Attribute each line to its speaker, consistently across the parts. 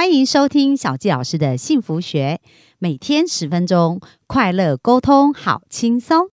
Speaker 1: 欢迎收听小纪老师的幸福学，每天十分钟，快乐沟通，好轻松。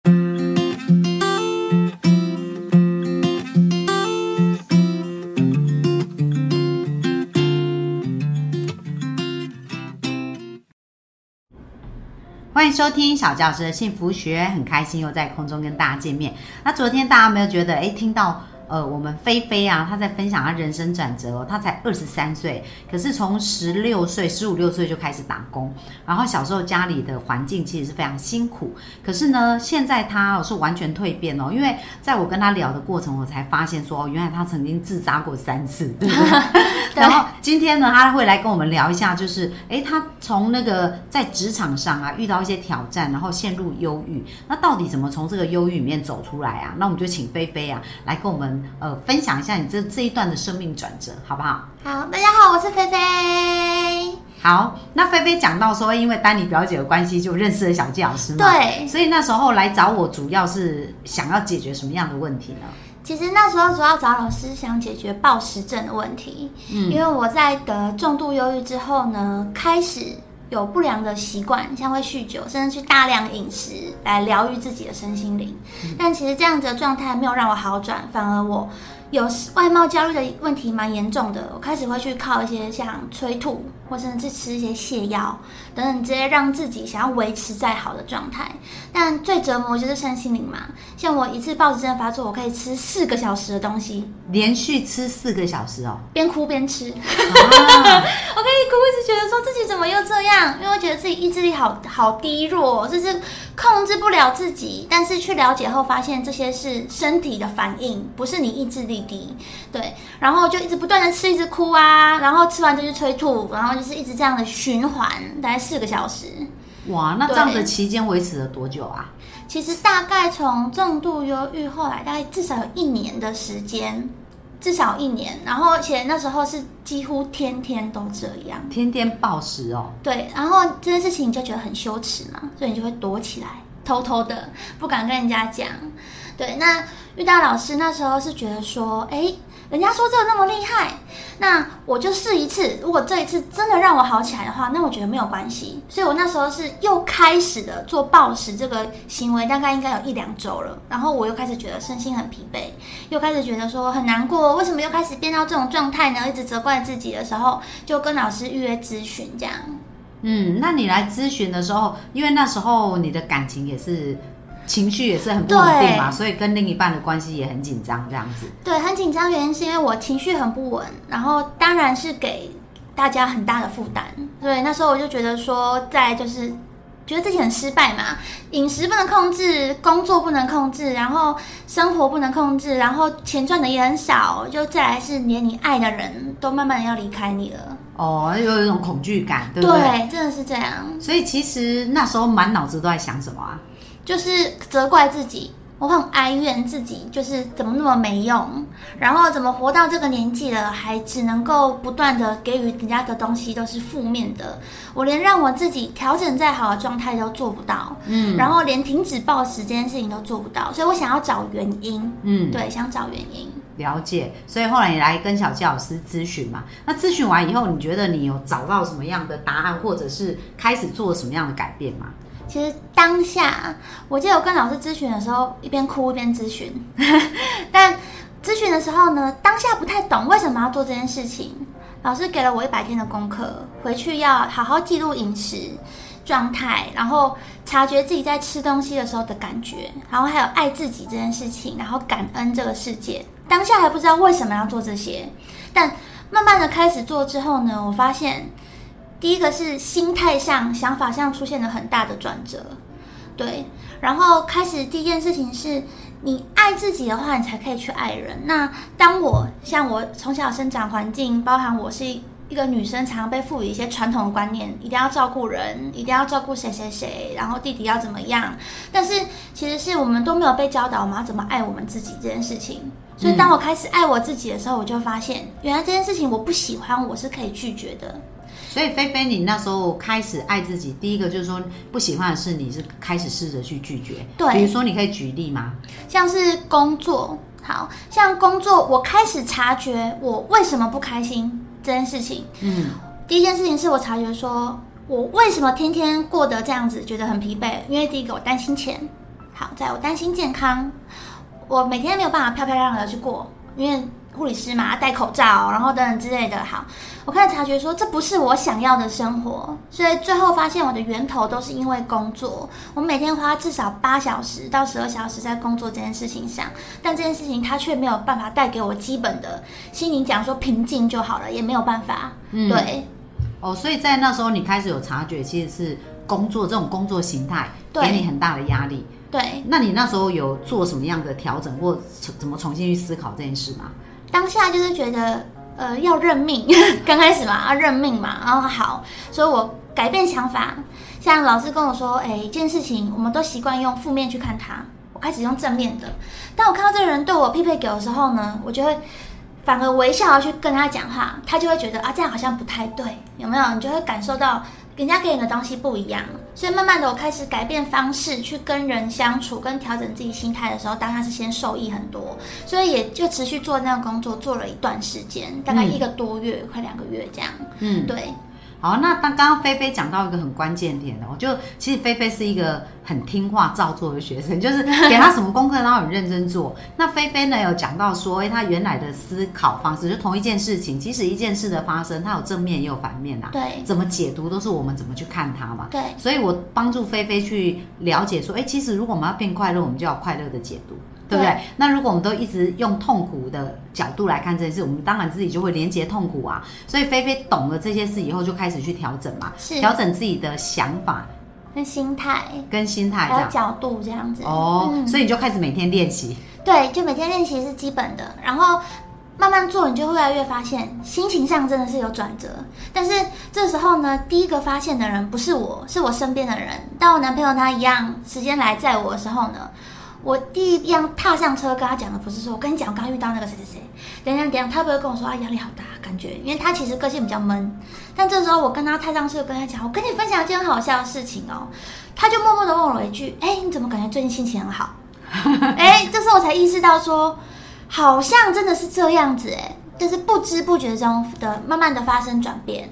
Speaker 1: 欢迎收听小教师的幸福学，很开心又在空中跟大家见面。那昨天大家有没有觉得，哎，听到？呃，我们菲菲啊，她在分享她人生转折哦。她才二十三岁，可是从十六岁、十五六岁就开始打工，然后小时候家里的环境其实是非常辛苦。可是呢，现在她是完全蜕变哦。因为在我跟她聊的过程，我才发现说，哦，原来她曾经自杀过三次，对不 对？然后今天呢，她会来跟我们聊一下，就是哎，她从那个在职场上啊遇到一些挑战，然后陷入忧郁，那到底怎么从这个忧郁里面走出来啊？那我们就请菲菲啊来跟我们。呃，分享一下你这这一段的生命转折，好不好？
Speaker 2: 好，大家好，我是菲菲。
Speaker 1: 好，那菲菲讲到说，因为丹尼表姐的关系，就认识了小纪老师嘛。
Speaker 2: 对。
Speaker 1: 所以那时候来找我，主要是想要解决什么样的问题呢？
Speaker 2: 其实那时候主要找老师想解决暴食症的问题。嗯。因为我在得重度忧郁之后呢，开始。有不良的习惯，像会酗酒，甚至去大量饮食来疗愈自己的身心灵。但其实这样子的状态没有让我好转，反而我。有外貌焦虑的问题蛮严重的，我开始会去靠一些像催吐，或甚至吃一些泻药等等，直接让自己想要维持再好的状态。但最折磨就是身心灵嘛，像我一次暴食症发作，我可以吃四个小时的东西，
Speaker 1: 连续吃四个小时哦，
Speaker 2: 边哭边吃，我可以哭，一直觉得说自己怎么又这样，因为我觉得自己意志力好好低弱，就是控制不了自己。但是去了解后发现，这些是身体的反应，不是你意志力。低对，然后就一直不断的吃，一直哭啊，然后吃完就去催吐，然后就是一直这样的循环，大概四个小时。
Speaker 1: 哇，那这样的期间维持了多久啊？
Speaker 2: 其实大概从重度忧郁后来，大概至少有一年的时间，至少一年。然后而且那时候是几乎天天都这样，
Speaker 1: 天天暴食哦。
Speaker 2: 对，然后这件事情你就觉得很羞耻嘛，所以你就会躲起来，偷偷的不敢跟人家讲。对，那玉大老师那时候是觉得说，哎，人家说这个那么厉害，那我就试一次。如果这一次真的让我好起来的话，那我觉得没有关系。所以我那时候是又开始的做暴食这个行为，大概应该有一两周了。然后我又开始觉得身心很疲惫，又开始觉得说很难过，为什么又开始变到这种状态呢？一直责怪自己的时候，就跟老师预约咨询这样。
Speaker 1: 嗯，那你来咨询的时候，因为那时候你的感情也是。情绪也是很不稳定嘛，所以跟另一半的关系也很紧张，这样子。
Speaker 2: 对，很紧张，原因是因为我情绪很不稳，然后当然是给大家很大的负担。对，那时候我就觉得说，在就是觉得自己很失败嘛，饮食不能控制，工作不能控制，然后生活不能控制，然后钱赚的也很少，就再来是连你爱的人都慢慢的要离开你了。
Speaker 1: 哦，有一种恐惧感，对不对？
Speaker 2: 对，真的是这样。
Speaker 1: 所以其实那时候满脑子都在想什么啊？
Speaker 2: 就是责怪自己，我很哀怨自己，就是怎么那么没用，然后怎么活到这个年纪了，还只能够不断的给予人家的东西都是负面的，我连让我自己调整再好的状态都做不到，嗯，然后连停止暴食这件事情都做不到，所以我想要找原因，嗯，对，想找原因，
Speaker 1: 了解，所以后来你来跟小纪老师咨询嘛，那咨询完以后，你觉得你有找到什么样的答案，或者是开始做什么样的改变吗？
Speaker 2: 其实当下，我记得我跟老师咨询的时候，一边哭一边咨询。但咨询的时候呢，当下不太懂为什么要做这件事情。老师给了我一百天的功课，回去要好好记录饮食状态，然后察觉自己在吃东西的时候的感觉，然后还有爱自己这件事情，然后感恩这个世界。当下还不知道为什么要做这些，但慢慢的开始做之后呢，我发现。第一个是心态上、想法上出现了很大的转折，对。然后开始第一件事情是，你爱自己的话，你才可以去爱人。那当我像我从小生长环境，包含我是一个女生，常常被赋予一些传统的观念，一定要照顾人，一定要照顾谁谁谁，然后弟弟要怎么样。但是其实是我们都没有被教导我们要怎么爱我们自己这件事情。所以当我开始爱我自己的时候，我就发现原来这件事情我不喜欢，我是可以拒绝的。
Speaker 1: 所以菲菲，你那时候开始爱自己，第一个就是说不喜欢的事，你是开始试着去拒绝。
Speaker 2: 对，
Speaker 1: 比如说你可以举例吗？
Speaker 2: 像是工作，好像工作，我开始察觉我为什么不开心这件事情。嗯，第一件事情是我察觉说，我为什么天天过得这样子，觉得很疲惫？因为第一个我担心钱，好，在我担心健康，我每天没有办法漂漂亮亮的去过，因为护理师嘛，戴口罩，然后等等之类的。好，我开始察觉说，这不是我想要的生活，所以最后发现我的源头都是因为工作。我每天花至少八小时到十二小时在工作这件事情上，但这件事情它却没有办法带给我基本的心灵讲说平静就好了，也没有办法。
Speaker 1: 嗯
Speaker 2: 对。
Speaker 1: 哦，所以在那时候你开始有察觉，其实是工作这种工作形态
Speaker 2: 对
Speaker 1: 给你很大的压力。
Speaker 2: 对，
Speaker 1: 那你那时候有做什么样的调整，或怎怎么重新去思考这件事吗？
Speaker 2: 当下就是觉得，呃，要认命，刚开始嘛，要认命嘛，然后好，所以我改变想法。像老师跟我说，哎，一件事情，我们都习惯用负面去看它，我开始用正面的。当我看到这个人对我匹配给的时候呢，我就会反而微笑去跟他讲话，他就会觉得啊，这样好像不太对，有没有？你就会感受到人家给你的东西不一样，所以慢慢的我开始改变方式去跟人相处，跟调整自己心态的时候，当然是先受益很多，所以也就持续做那个工作，做了一段时间，大概一个多月，快两个月这样。
Speaker 1: 嗯，
Speaker 2: 对，
Speaker 1: 好，那当刚刚菲菲讲到一个很关键点哦，就其实菲菲是一个很听话照做的学生，就是给他什么功课，然后很认真做。那菲菲呢有讲到说，哎，他原来的思考方式，就同一件事情，即使一件事的发生，它有正面也有反面啊，
Speaker 2: 对，
Speaker 1: 怎么解读都是我们怎么去看它嘛。
Speaker 2: 对，
Speaker 1: 所以我帮助菲菲去了解说，哎，其实如果我们要变快乐，我们就要快乐的解读。对不对？
Speaker 2: 对
Speaker 1: 那如果我们都一直用痛苦的角度来看这件事，我们当然自己就会连接痛苦啊。所以菲菲懂了这些事以后，就开始去调整嘛，
Speaker 2: 是
Speaker 1: 调整自己的想法
Speaker 2: 跟心态
Speaker 1: 跟心态这样。
Speaker 2: 还有角度这样子。
Speaker 1: 哦，
Speaker 2: 嗯
Speaker 1: 所以你就开始每天练习。
Speaker 2: 对，就每天练习是基本的，然后慢慢做，你就会越来越发现心情上真的是有转折。但是这时候呢，第一个发现的人不是我，是我身边的人。当我男朋友他一样时间来载我的时候呢，我第一样踏上车跟他讲的不是说，我跟你讲，我刚刚遇到那个谁谁谁，等一下等一下，他不会跟我说啊压力好大，感觉，因为他其实个性比较闷。但这时候我跟他踏上车，跟他讲，我跟你分享一件很好笑的事情哦，他就默默的问我一句，哎，你怎么感觉最近心情很好？哎，这时候我才意识到说，好像真的是这样子哎，就是不知不觉中的慢慢的发生转变，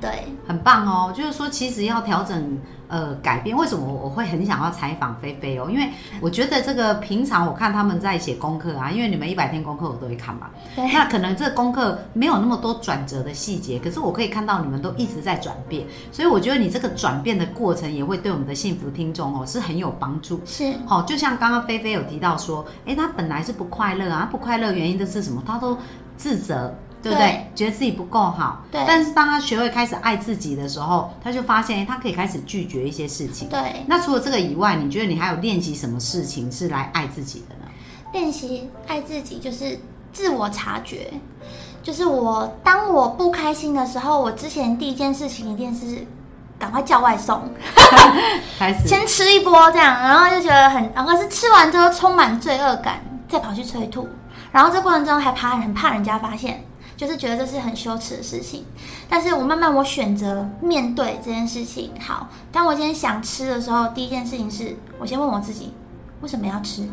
Speaker 2: 对，
Speaker 1: 很棒哦，就是说，其实要调整呃改变。为什么我我会很想要采访菲菲哦？因为我觉得这个平常我看他们在写功课啊，因为你们一百天功课我都会看嘛。
Speaker 2: 对
Speaker 1: 那可能这个功课没有那么多转折的细节，可是我可以看到你们都一直在转变，所以我觉得你这个转变的过程也会对我们的幸福听众哦是很有帮助。
Speaker 2: 是，
Speaker 1: 好、就像刚刚菲菲有提到说，哎，她本来是不快乐啊，不快乐原因的是什么？她都自责，对不对？
Speaker 2: 对
Speaker 1: 觉得自己不够好。
Speaker 2: 对
Speaker 1: 但是当他学会开始爱自己的时候，他就发现，诶她可以开始拒绝一些事情。
Speaker 2: 对，
Speaker 1: 那除了这个以外，你觉得你还有练习什么事情是来爱自己的呢？
Speaker 2: 练习爱自己就是自我察觉，就是我当我不开心的时候，我之前第一件事情一定是赶快叫外送，
Speaker 1: 开始
Speaker 2: 先吃一波这样，然后就觉得很，然后是吃完之后充满罪恶感，再跑去催吐，然后这过程中还怕很怕人家发现，就是觉得这是很羞耻的事情。但是我慢慢我选择面对这件事情。好，当我今天想吃的时候，第一件事情是我先问我自己为什么要吃，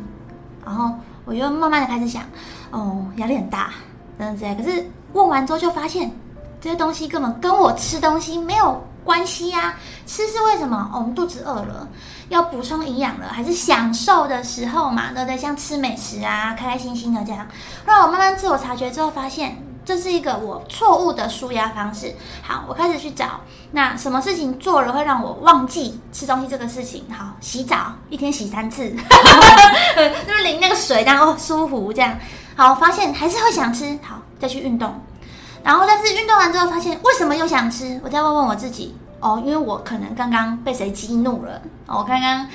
Speaker 2: 然后我就慢慢的开始想，哦，压力很大，等等之类。可是问完之后就发现这些东西根本跟我吃东西没有关系呀、吃是为什么？哦，我们肚子饿了，要补充营养了，还是享受的时候嘛，对不对？像吃美食啊，开开心心的这样。后来我慢慢自我察觉之后，发现这是一个我错误的舒压方式。好，我开始去找那什么事情做了会让我忘记吃东西这个事情。好，洗澡一天洗三次，就是淋那个水，然后舒服这样。好，发现还是会想吃，好再去运动。然后，但是运动完之后发现，为什么又想吃？我再问问我自己，哦，因为我可能刚刚被谁激怒了，我刚刚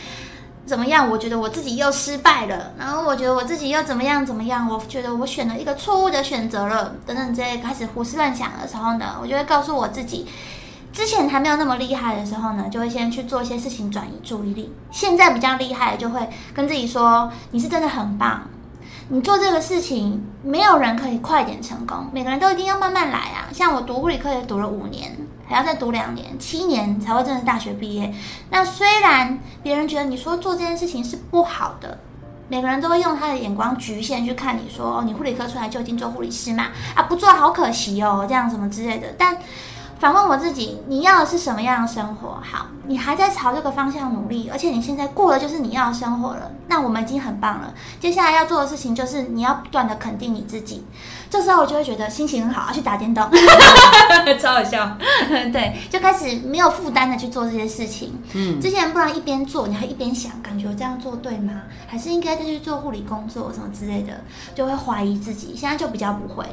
Speaker 2: 怎么样？我觉得我自己又失败了，然后我觉得我自己又怎么样怎么样？我觉得我选了一个错误的选择了，等等这些开始胡思乱想的时候呢，我就会告诉我自己，之前还没有那么厉害的时候呢，就会先去做一些事情转移注意力。现在比较厉害，就会跟自己说，你是真的很棒。你做这个事情，没有人可以快点成功，每个人都一定要慢慢来啊。像我读物理科也读了五年，还要再读两年，七年才会正式大学毕业。那虽然别人觉得你说做这件事情是不好的，每个人都会用他的眼光局限去看你说，哦，你护理科出来就已经做护理师嘛，啊，不做好可惜哦，这样什么之类的。但反问我自己，你要的是什么样的生活？好，你还在朝这个方向努力，而且你现在过的就是你要的生活了，那我们已经很棒了。接下来要做的事情就是你要不断的肯定你自己。这时候我就会觉得心情很好，要去打电动，超好笑。对，就开始没有负担的去做这些事情。嗯，之前不然一边做你还一边想，感觉我这样做对吗？还是应该再去做护理工作什么之类的，就会怀疑自己。现在就比较不会。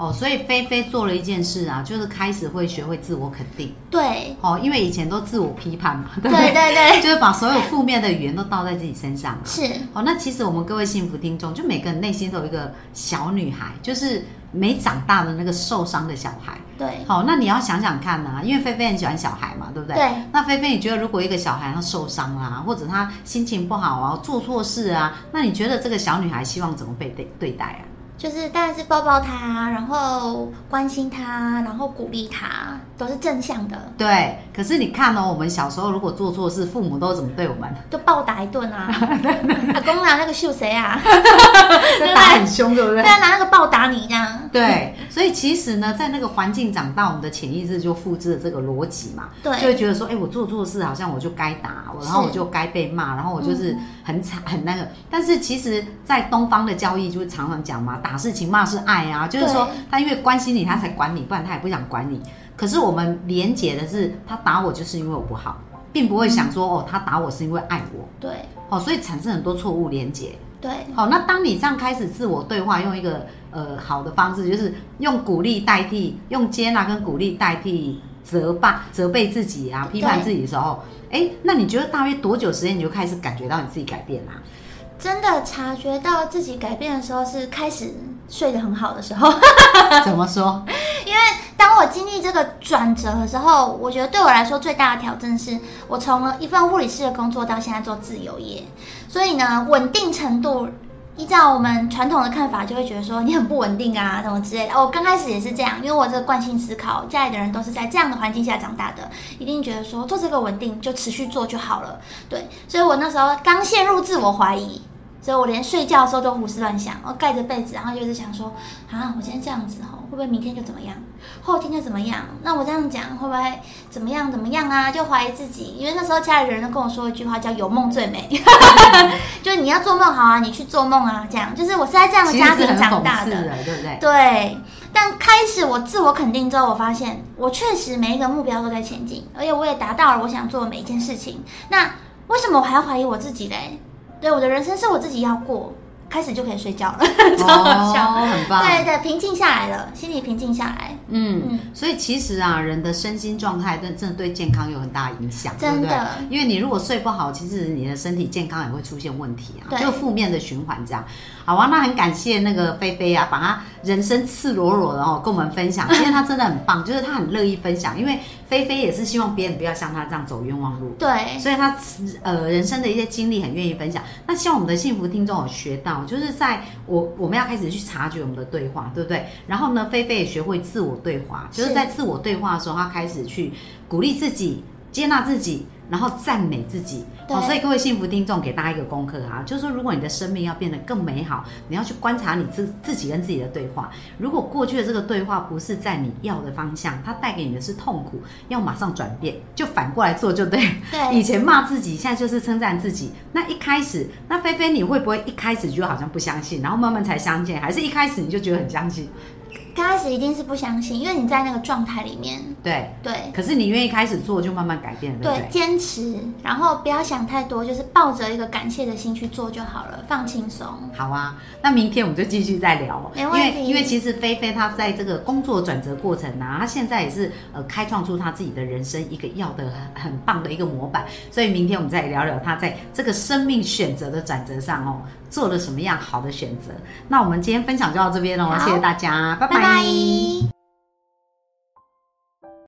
Speaker 1: 哦，所以菲菲做了一件事啊，就是开始会学会自我肯定。
Speaker 2: 对，
Speaker 1: 哦，因为以前都自我批判嘛，
Speaker 2: 对对对，
Speaker 1: 就是把所有负面的语言都倒在自己身上。
Speaker 2: 是，
Speaker 1: 哦，那其实我们各位幸福听众，就每个人内心都有一个小女孩，就是没长大的那个受伤的小孩。
Speaker 2: 对，
Speaker 1: 好，那你要想想看呢，因为菲菲很喜欢小孩嘛，对不对？
Speaker 2: 对。
Speaker 1: 那菲菲，你觉得如果一个小孩他受伤啊，或者他心情不好啊，做错事啊，那你觉得这个小女孩希望怎么被对对待啊？
Speaker 2: 就是当然是抱抱他，然后关心他，然后鼓励他，都是正向的。
Speaker 1: 对，可是你看哦，我们小时候如果做错事，父母都怎么对我们？
Speaker 2: 就暴打一顿啊！阿公拿那个秀谁啊？
Speaker 1: 打很凶，对不对？
Speaker 2: 对啊，拿那个暴打你这样。
Speaker 1: 对，所以其实呢，在那个环境长大，我们的潜意识就复制了这个逻辑嘛。
Speaker 2: 对，
Speaker 1: 就会觉得说，哎，我做错事，好像我就该打，然后我就该被骂，然后我就是很惨很那个。但是其实，在东方的教义就常常讲嘛，打是情，骂是爱啊，就是说他因为关心你，他才管你，不然他也不想管你。可是我们连结的是，他打我就是因为我不好，并不会想说，哦，他打我是因为爱我。
Speaker 2: 对，
Speaker 1: 哦，所以产生很多错误连结。
Speaker 2: 对，
Speaker 1: 好，那当你这样开始自我对话，用一个呃好的方式，就是用鼓励代替，用接纳跟鼓励代替责骂、责备自己啊，批判自己的时候，哎，那你觉得大约多久时间你就开始感觉到你自己改变啦？
Speaker 2: 真的察觉到自己改变的时候，是开始睡得很好的时候。
Speaker 1: 怎么说？
Speaker 2: 因为当我经历这个转折的时候，我觉得对我来说最大的挑战是，我从了一份护理师的工作到现在做自由业，所以呢，稳定程度依照我们传统的看法，就会觉得说你很不稳定啊，什么之类的。我刚开始也是这样，因为我这个惯性思考，家里的人都是在这样的环境下长大的，一定觉得说做这个稳定就持续做就好了。对，所以我那时候刚陷入自我怀疑。所以我连睡觉的时候都胡思乱想，我盖着被子，然后就是想说，啊，我今天这样子吼，会不会明天就怎么样，后天就怎么样？那我这样讲会不会怎么样怎么样啊？就怀疑自己，因为那时候家里人都跟我说一句话，叫“有梦最美”，就是你要做梦好啊，你去做梦啊，这样。就是我是在这样的家庭长大的，
Speaker 1: 对不对？
Speaker 2: 对。但开始我自我肯定之后，我发现我确实每一个目标都在前进，而且我也达到了我想做的每一件事情。那为什么我还要怀疑我自己嘞？对，我的人生是我自己要过。开始就可以睡觉了，超好笑，
Speaker 1: 很棒。
Speaker 2: 对对，平静下来了，心里平静下来。
Speaker 1: 嗯，所以其实啊，人的身心状态真真的对健康有很大影响，
Speaker 2: 对不对？
Speaker 1: 因为你如果睡不好，其实你的身体健康也会出现问题啊，就负面的循环这样。好啊，那很感谢那个菲菲啊，把她人生赤裸裸的哦跟我们分享。其实她真的很棒，就是她很乐意分享，因为菲菲也是希望别人不要像她这样走冤枉路。
Speaker 2: 对，
Speaker 1: 所以她呃人生的一些经历很愿意分享。那希望我们的幸福听众有学到。就是在我我们要开始去察觉我们的对话，对不对？然后呢，菲菲也学会自我对话，就是在自我对话的时候，她开始去鼓励自己，接纳自己。然后赞美自己，好，所以各位幸福听众，给大家一个功课啊，就是说，如果你的生命要变得更美好，你要去观察你自自己跟自己的对话。如果过去的这个对话不是在你要的方向，它带给你的是痛苦，要马上转变，就反过来做就对。
Speaker 2: 对，
Speaker 1: 以前骂自己，现在就是称赞自己。那一开始，那菲菲你会不会一开始就好像不相信，然后慢慢才相信，还是一开始你就觉得很相信？
Speaker 2: 刚开始一定是不相信，因为你在那个状态里面。
Speaker 1: 对
Speaker 2: 对。
Speaker 1: 可是你愿意开始做，就慢慢改变了。对，
Speaker 2: 坚持，然后不要想太多，就是抱着一个感谢的心去做就好了，放轻松。
Speaker 1: 好啊，那明天我们就继续再聊。
Speaker 2: 没问
Speaker 1: 题。因为因为其实菲菲她在这个工作转折过程呢，她现在也是呃开创出她自己的人生一个要的很很棒的一个模板，所以明天我们再聊聊她在这个生命选择的转折上哦。做了什么样好的选择？那我们今天分享就到这边喽，谢谢大家，拜拜。